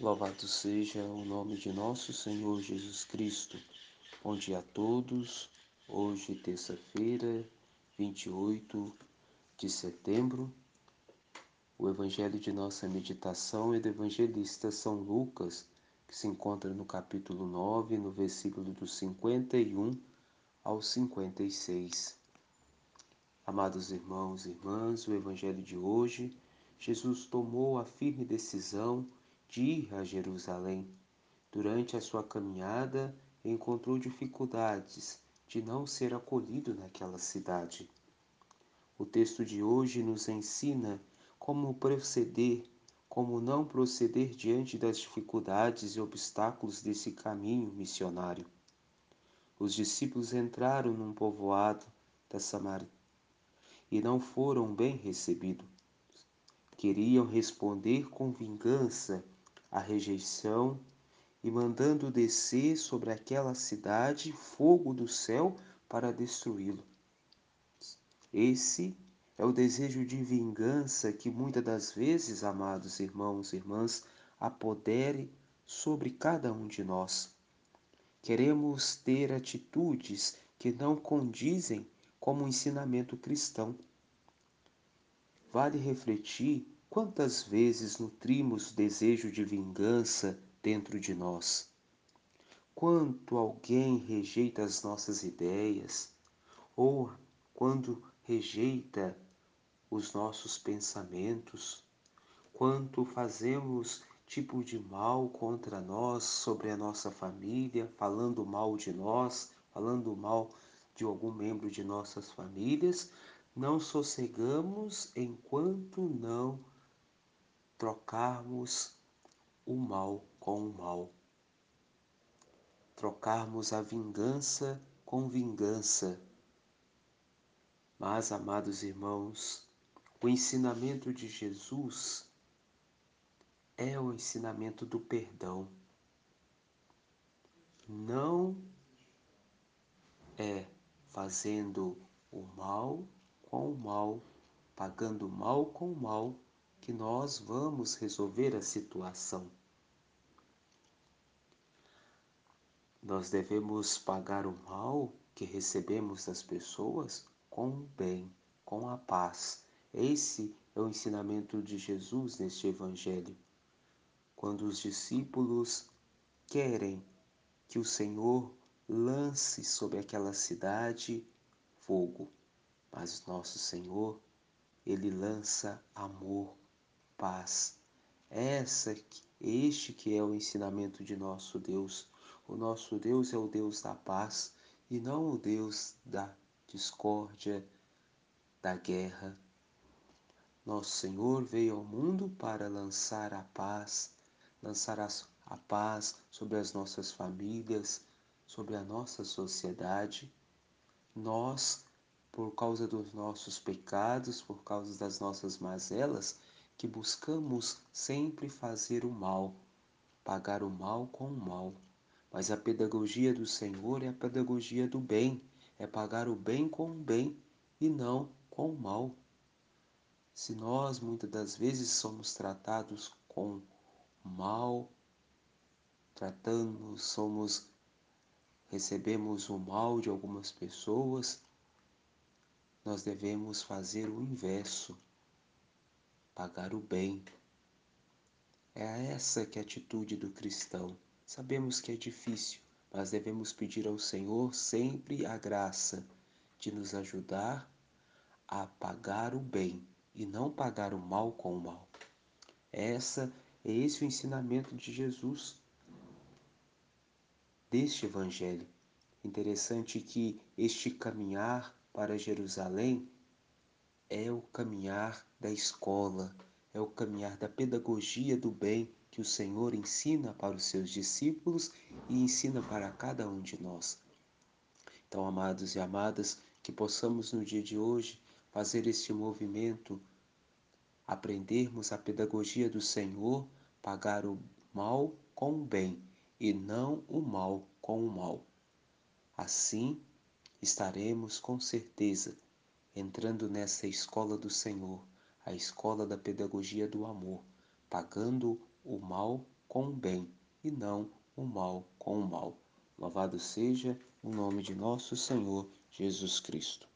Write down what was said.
Louvado seja o nome de nosso Senhor Jesus Cristo. Bom dia a todos. Hoje, terça-feira, 28 de setembro. O evangelho de nossa meditação é do evangelista São Lucas, que se encontra no capítulo 9, no versículo do 51 ao 56. Amados irmãos e irmãs, o evangelho de hoje, Jesus tomou a firme decisão de ir a Jerusalém. Durante a sua caminhada, encontrou dificuldades de não ser acolhido naquela cidade. O texto de hoje nos ensina como proceder, como não proceder diante das dificuldades e obstáculos desse caminho missionário. Os discípulos entraram num povoado da Samaria e não foram bem recebidos. Queriam responder com vingança a rejeição e mandando descer sobre aquela cidade fogo do céu para destruí-lo. Esse é o desejo de vingança que muitas das vezes, amados irmãos e irmãs, apodere sobre cada um de nós. Queremos ter atitudes que não condizem com o ensinamento cristão. Vale refletir Quantas vezes nutrimos desejo de vingança dentro de nós? Quanto alguém rejeita as nossas ideias, ou quando rejeita os nossos pensamentos, quanto fazemos tipo de mal contra nós, sobre a nossa família, falando mal de nós, falando mal de algum membro de nossas famílias, não sossegamos enquanto não trocarmos o mal com o mal, trocarmos a vingança com vingança. Mas, amados irmãos, o ensinamento de Jesus é o ensinamento do perdão. Não é fazendo o mal com o mal, pagando o mal com o mal, que nós vamos resolver a situação. Nós devemos pagar o mal que recebemos das pessoas com o bem, com a paz. Esse é o ensinamento de Jesus neste Evangelho. Quando os discípulos querem que o Senhor lance sobre aquela cidade fogo, mas nosso Senhor, ele lança amor, paz. Essa, este que é o ensinamento de nosso Deus. O nosso Deus é o Deus da paz e não o Deus da discórdia, da guerra. Nosso Senhor veio ao mundo para lançar a paz, lançar a paz sobre as nossas famílias, sobre a nossa sociedade. Nós, por causa dos nossos pecados, por causa das nossas mazelas, que buscamos sempre fazer o mal, pagar o mal com o mal. Mas a pedagogia do Senhor é a pedagogia do bem, é pagar o bem com o bem e não com o mal. Se nós muitas das vezes somos tratados com mal, tratamos, somos recebemos o mal de algumas pessoas, nós devemos fazer o inverso pagar o bem. É essa que é a atitude do cristão. Sabemos que é difícil, mas devemos pedir ao Senhor sempre a graça de nos ajudar a pagar o bem e não pagar o mal com o mal. Essa é esse o ensinamento de Jesus deste evangelho. Interessante que este caminhar para Jerusalém é o caminhar da escola, é o caminhar da pedagogia do bem que o Senhor ensina para os seus discípulos e ensina para cada um de nós. Então, amados e amadas, que possamos no dia de hoje fazer este movimento, aprendermos a pedagogia do Senhor, pagar o mal com o bem e não o mal com o mal. Assim, estaremos com certeza entrando nessa escola do Senhor, a escola da pedagogia do amor, pagando o mal com o bem e não o mal com o mal. Louvado seja o nome de nosso Senhor Jesus Cristo.